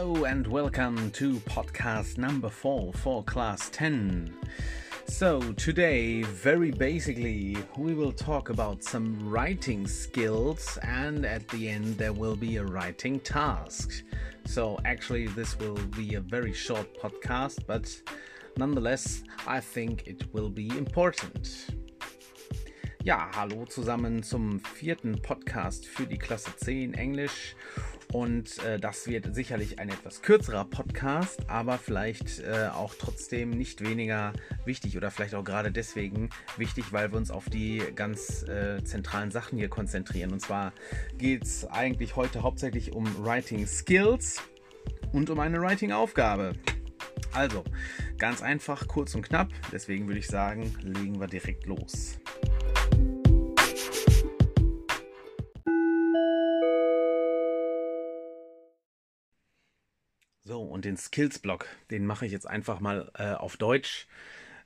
Hello and welcome to podcast number 4 for class 10. So, today, very basically, we will talk about some writing skills and at the end, there will be a writing task. So, actually, this will be a very short podcast, but nonetheless, I think it will be important. Ja, hallo zusammen zum vierten Podcast für die Klasse 10 Englisch. Und äh, das wird sicherlich ein etwas kürzerer Podcast, aber vielleicht äh, auch trotzdem nicht weniger wichtig oder vielleicht auch gerade deswegen wichtig, weil wir uns auf die ganz äh, zentralen Sachen hier konzentrieren. Und zwar geht es eigentlich heute hauptsächlich um Writing Skills und um eine Writing Aufgabe. Also, ganz einfach, kurz und knapp. Deswegen würde ich sagen, legen wir direkt los. Den Skills-Block, den mache ich jetzt einfach mal äh, auf Deutsch,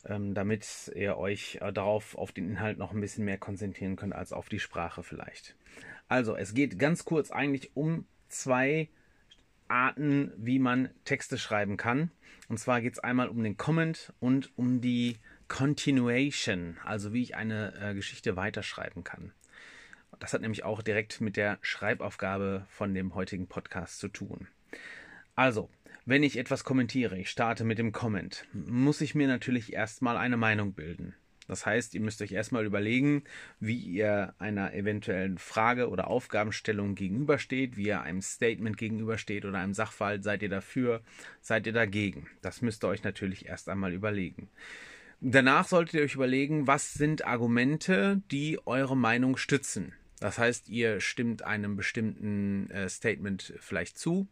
ähm, damit ihr euch äh, darauf, auf den Inhalt noch ein bisschen mehr konzentrieren könnt als auf die Sprache vielleicht. Also, es geht ganz kurz eigentlich um zwei Arten, wie man Texte schreiben kann. Und zwar geht es einmal um den Comment und um die Continuation, also wie ich eine äh, Geschichte weiterschreiben kann. Das hat nämlich auch direkt mit der Schreibaufgabe von dem heutigen Podcast zu tun. Also, wenn ich etwas kommentiere, ich starte mit dem Comment, muss ich mir natürlich erstmal eine Meinung bilden. Das heißt, ihr müsst euch erstmal überlegen, wie ihr einer eventuellen Frage oder Aufgabenstellung gegenübersteht, wie ihr einem Statement gegenübersteht oder einem Sachverhalt. Seid ihr dafür, seid ihr dagegen? Das müsst ihr euch natürlich erst einmal überlegen. Danach solltet ihr euch überlegen, was sind Argumente, die eure Meinung stützen. Das heißt, ihr stimmt einem bestimmten äh, Statement vielleicht zu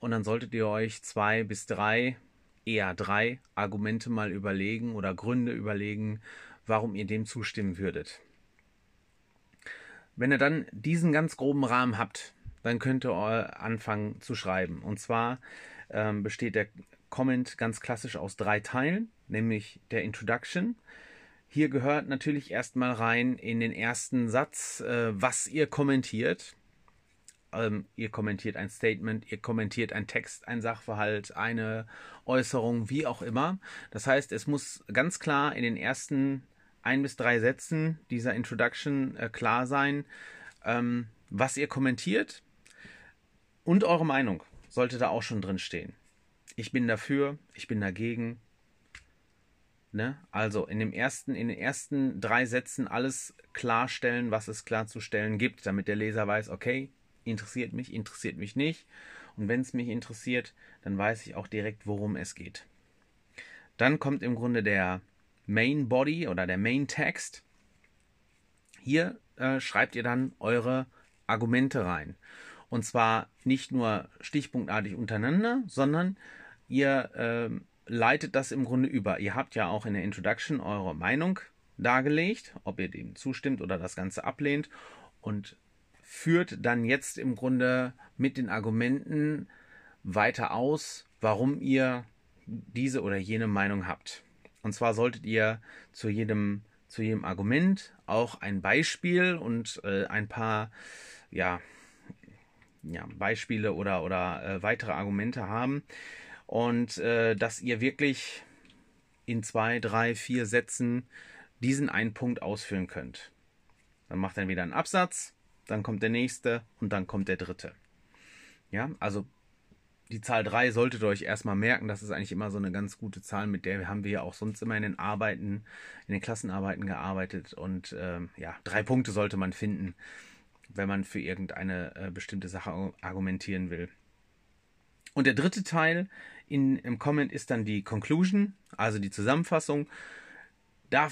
und dann solltet ihr euch zwei bis drei, eher drei Argumente mal überlegen oder Gründe überlegen, warum ihr dem zustimmen würdet. Wenn ihr dann diesen ganz groben Rahmen habt, dann könnt ihr anfangen zu schreiben. Und zwar ähm, besteht der Comment ganz klassisch aus drei Teilen, nämlich der Introduction. Hier gehört natürlich erstmal rein in den ersten Satz, äh, was ihr kommentiert ähm, ihr kommentiert ein Statement, ihr kommentiert ein Text, ein Sachverhalt, eine Äußerung, wie auch immer. Das heißt, es muss ganz klar in den ersten ein bis drei Sätzen dieser Introduction äh, klar sein, ähm, was ihr kommentiert und eure Meinung sollte da auch schon drin stehen. Ich bin dafür, ich bin dagegen. Ne? Also in dem ersten, in den ersten drei Sätzen alles klarstellen, was es klarzustellen gibt, damit der Leser weiß, okay, interessiert mich, interessiert mich nicht. Und wenn es mich interessiert, dann weiß ich auch direkt, worum es geht. Dann kommt im Grunde der Main Body oder der Main Text. Hier äh, schreibt ihr dann eure Argumente rein. Und zwar nicht nur stichpunktartig untereinander, sondern ihr äh, leitet das im Grunde über. Ihr habt ja auch in der Introduction eure Meinung dargelegt, ob ihr dem zustimmt oder das Ganze ablehnt. Und führt dann jetzt im Grunde mit den Argumenten weiter aus, warum ihr diese oder jene Meinung habt. Und zwar solltet ihr zu jedem, zu jedem Argument auch ein Beispiel und äh, ein paar ja, ja, Beispiele oder, oder äh, weitere Argumente haben. Und äh, dass ihr wirklich in zwei, drei, vier Sätzen diesen einen Punkt ausführen könnt. Dann macht er wieder einen Absatz dann kommt der nächste und dann kommt der dritte. Ja, also die Zahl 3 solltet ihr euch erstmal merken. Das ist eigentlich immer so eine ganz gute Zahl, mit der haben wir ja auch sonst immer in den Arbeiten, in den Klassenarbeiten gearbeitet. Und ähm, ja, drei Punkte sollte man finden, wenn man für irgendeine äh, bestimmte Sache argumentieren will. Und der dritte Teil in, im Comment ist dann die Conclusion, also die Zusammenfassung. Da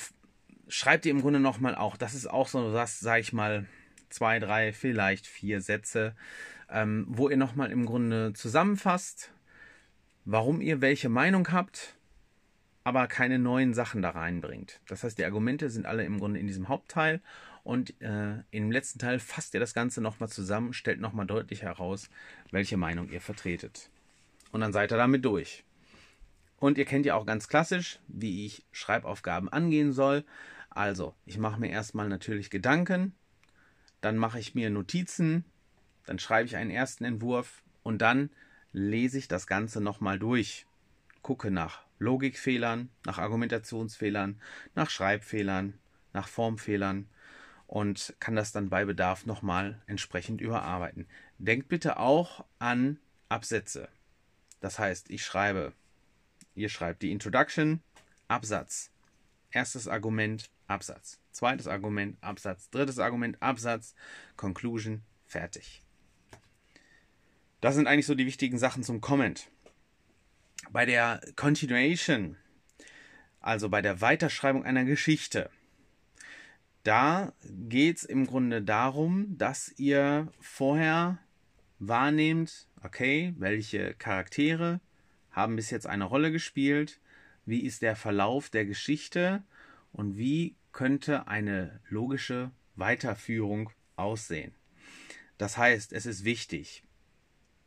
schreibt ihr im Grunde nochmal auch, das ist auch so was, sag ich mal, zwei, drei, vielleicht vier Sätze, ähm, wo ihr nochmal im Grunde zusammenfasst, warum ihr welche Meinung habt, aber keine neuen Sachen da reinbringt. Das heißt, die Argumente sind alle im Grunde in diesem Hauptteil und äh, im letzten Teil fasst ihr das Ganze nochmal zusammen, stellt nochmal deutlich heraus, welche Meinung ihr vertretet. Und dann seid ihr damit durch. Und ihr kennt ja auch ganz klassisch, wie ich Schreibaufgaben angehen soll. Also, ich mache mir erstmal natürlich Gedanken, dann mache ich mir Notizen, dann schreibe ich einen ersten Entwurf und dann lese ich das Ganze nochmal durch. Gucke nach Logikfehlern, nach Argumentationsfehlern, nach Schreibfehlern, nach Formfehlern und kann das dann bei Bedarf nochmal entsprechend überarbeiten. Denkt bitte auch an Absätze. Das heißt, ich schreibe, ihr schreibt die Introduction, Absatz. Erstes Argument, Absatz. Zweites Argument, Absatz. Drittes Argument, Absatz. Conclusion, fertig. Das sind eigentlich so die wichtigen Sachen zum Comment. Bei der Continuation, also bei der Weiterschreibung einer Geschichte, da geht es im Grunde darum, dass ihr vorher wahrnehmt, okay, welche Charaktere haben bis jetzt eine Rolle gespielt, wie ist der Verlauf der Geschichte und wie könnte eine logische Weiterführung aussehen. Das heißt, es ist wichtig,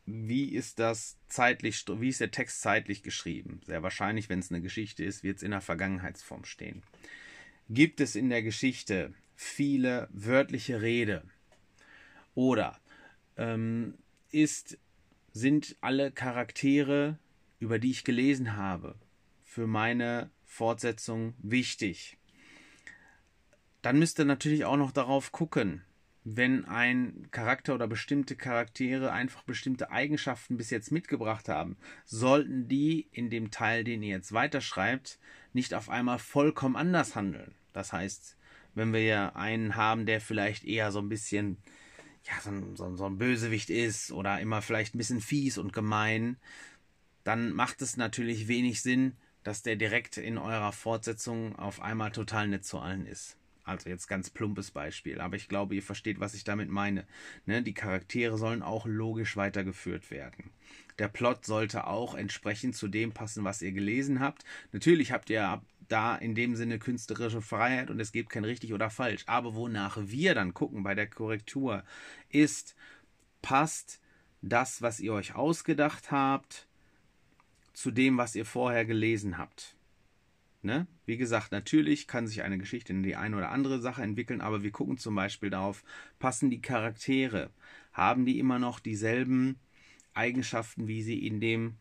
wie ist das zeitlich, wie ist der Text zeitlich geschrieben? Sehr wahrscheinlich, wenn es eine Geschichte ist, wird es in der Vergangenheitsform stehen. Gibt es in der Geschichte viele wörtliche Rede? Oder ähm, ist, sind alle Charaktere, über die ich gelesen habe, für meine Fortsetzung wichtig? Dann müsst ihr natürlich auch noch darauf gucken, wenn ein Charakter oder bestimmte Charaktere einfach bestimmte Eigenschaften bis jetzt mitgebracht haben, sollten die in dem Teil, den ihr jetzt weiterschreibt, nicht auf einmal vollkommen anders handeln. Das heißt, wenn wir ja einen haben, der vielleicht eher so ein bisschen, ja, so so, so ein Bösewicht ist oder immer vielleicht ein bisschen fies und gemein, dann macht es natürlich wenig Sinn, dass der direkt in eurer Fortsetzung auf einmal total nett zu allen ist. Also jetzt ganz plumpes Beispiel, aber ich glaube, ihr versteht, was ich damit meine. Ne? Die Charaktere sollen auch logisch weitergeführt werden. Der Plot sollte auch entsprechend zu dem passen, was ihr gelesen habt. Natürlich habt ihr da in dem Sinne künstlerische Freiheit und es gibt kein richtig oder falsch. Aber wonach wir dann gucken bei der Korrektur ist, passt das, was ihr euch ausgedacht habt, zu dem, was ihr vorher gelesen habt. Ne? Wie gesagt, natürlich kann sich eine Geschichte in die eine oder andere Sache entwickeln, aber wir gucken zum Beispiel darauf, passen die Charaktere, haben die immer noch dieselben Eigenschaften, wie sie in dem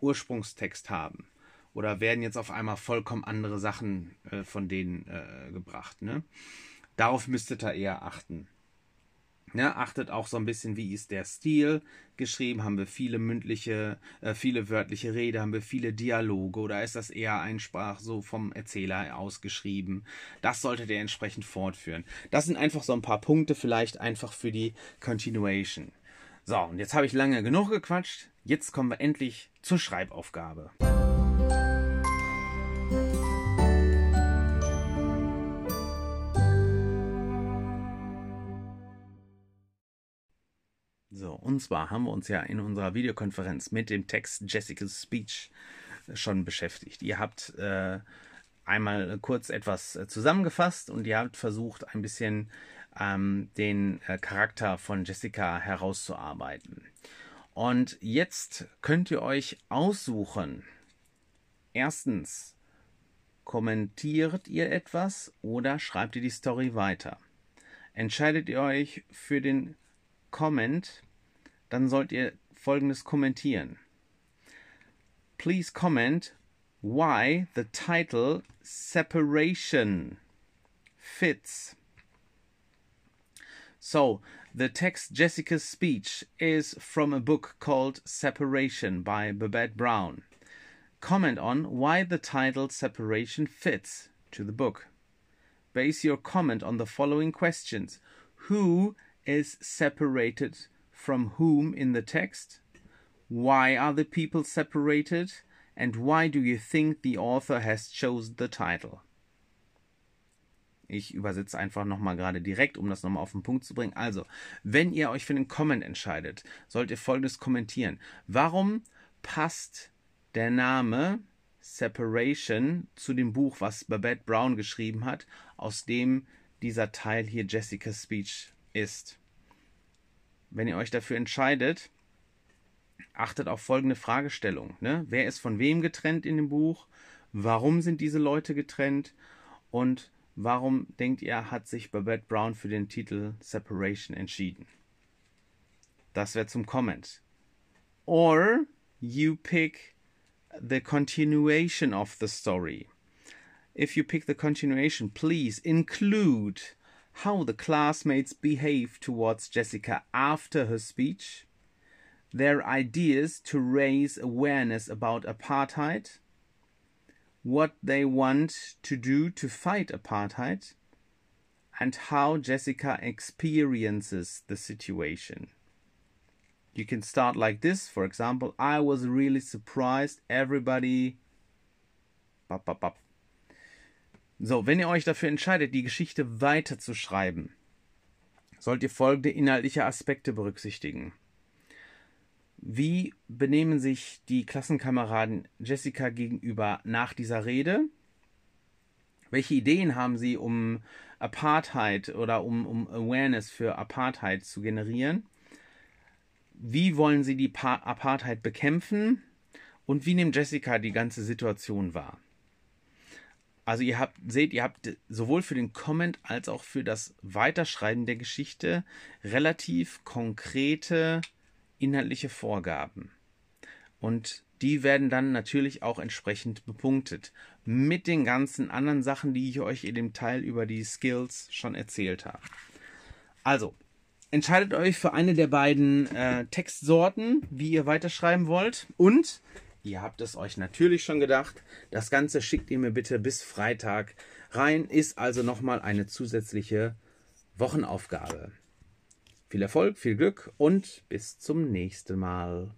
Ursprungstext haben? oder werden jetzt auf einmal vollkommen andere Sachen äh, von denen äh, gebracht. Ne? Darauf müsstet ihr eher achten. Ja, achtet auch so ein bisschen, wie ist der Stil geschrieben? Haben wir viele mündliche, äh, viele wörtliche Rede? Haben wir viele Dialoge? Oder ist das eher ein Sprach so vom Erzähler ausgeschrieben? Das solltet ihr entsprechend fortführen. Das sind einfach so ein paar Punkte, vielleicht einfach für die Continuation. So, und jetzt habe ich lange genug gequatscht. Jetzt kommen wir endlich zur Schreibaufgabe. Und zwar haben wir uns ja in unserer Videokonferenz mit dem Text Jessica's Speech schon beschäftigt. Ihr habt äh, einmal kurz etwas äh, zusammengefasst und ihr habt versucht, ein bisschen ähm, den äh, Charakter von Jessica herauszuarbeiten. Und jetzt könnt ihr euch aussuchen. Erstens, kommentiert ihr etwas oder schreibt ihr die Story weiter? Entscheidet ihr euch für den Comment dann sollt ihr folgendes kommentieren. Please comment why the title Separation fits. So, the text Jessica's speech is from a book called Separation by Babette Brown. Comment on why the title Separation fits to the book. Base your comment on the following questions Who is separated from whom in the text? Why are the people separated? And why do you think the author has chosen the title? Ich übersetze einfach nochmal gerade direkt, um das nochmal auf den Punkt zu bringen. Also, wenn ihr euch für den Comment entscheidet, sollt ihr folgendes kommentieren. Warum passt der Name Separation zu dem Buch, was Babette Brown geschrieben hat, aus dem dieser Teil hier Jessica's Speech ist? Wenn ihr euch dafür entscheidet, achtet auf folgende Fragestellung. Ne? Wer ist von wem getrennt in dem Buch? Warum sind diese Leute getrennt? Und warum denkt ihr, hat sich Babette Brown für den Titel Separation entschieden? Das wäre zum Comment. or you pick the continuation of the story. If you pick the continuation, please include how the classmates behave towards Jessica after her speech, their ideas to raise awareness about apartheid, what they want to do to fight apartheid, and how Jessica experiences the situation. You can start like this. For example, I was really surprised. Everybody. Bap, bap, bap. So, wenn ihr euch dafür entscheidet, die Geschichte weiterzuschreiben, sollt ihr folgende inhaltliche Aspekte berücksichtigen. Wie benehmen sich die Klassenkameraden Jessica gegenüber nach dieser Rede? Welche Ideen haben sie, um Apartheid oder um, um Awareness für Apartheid zu generieren? Wie wollen sie die pa Apartheid bekämpfen? Und wie nimmt Jessica die ganze Situation wahr? Also ihr habt, seht, ihr habt sowohl für den Comment als auch für das Weiterschreiben der Geschichte relativ konkrete inhaltliche Vorgaben. Und die werden dann natürlich auch entsprechend bepunktet. Mit den ganzen anderen Sachen, die ich euch in dem Teil über die Skills schon erzählt habe. Also, entscheidet euch für eine der beiden äh, Textsorten, wie ihr weiterschreiben wollt. Und ihr habt es euch natürlich schon gedacht, das Ganze schickt ihr mir bitte bis Freitag rein. Ist also nochmal eine zusätzliche Wochenaufgabe. Viel Erfolg, viel Glück und bis zum nächsten Mal.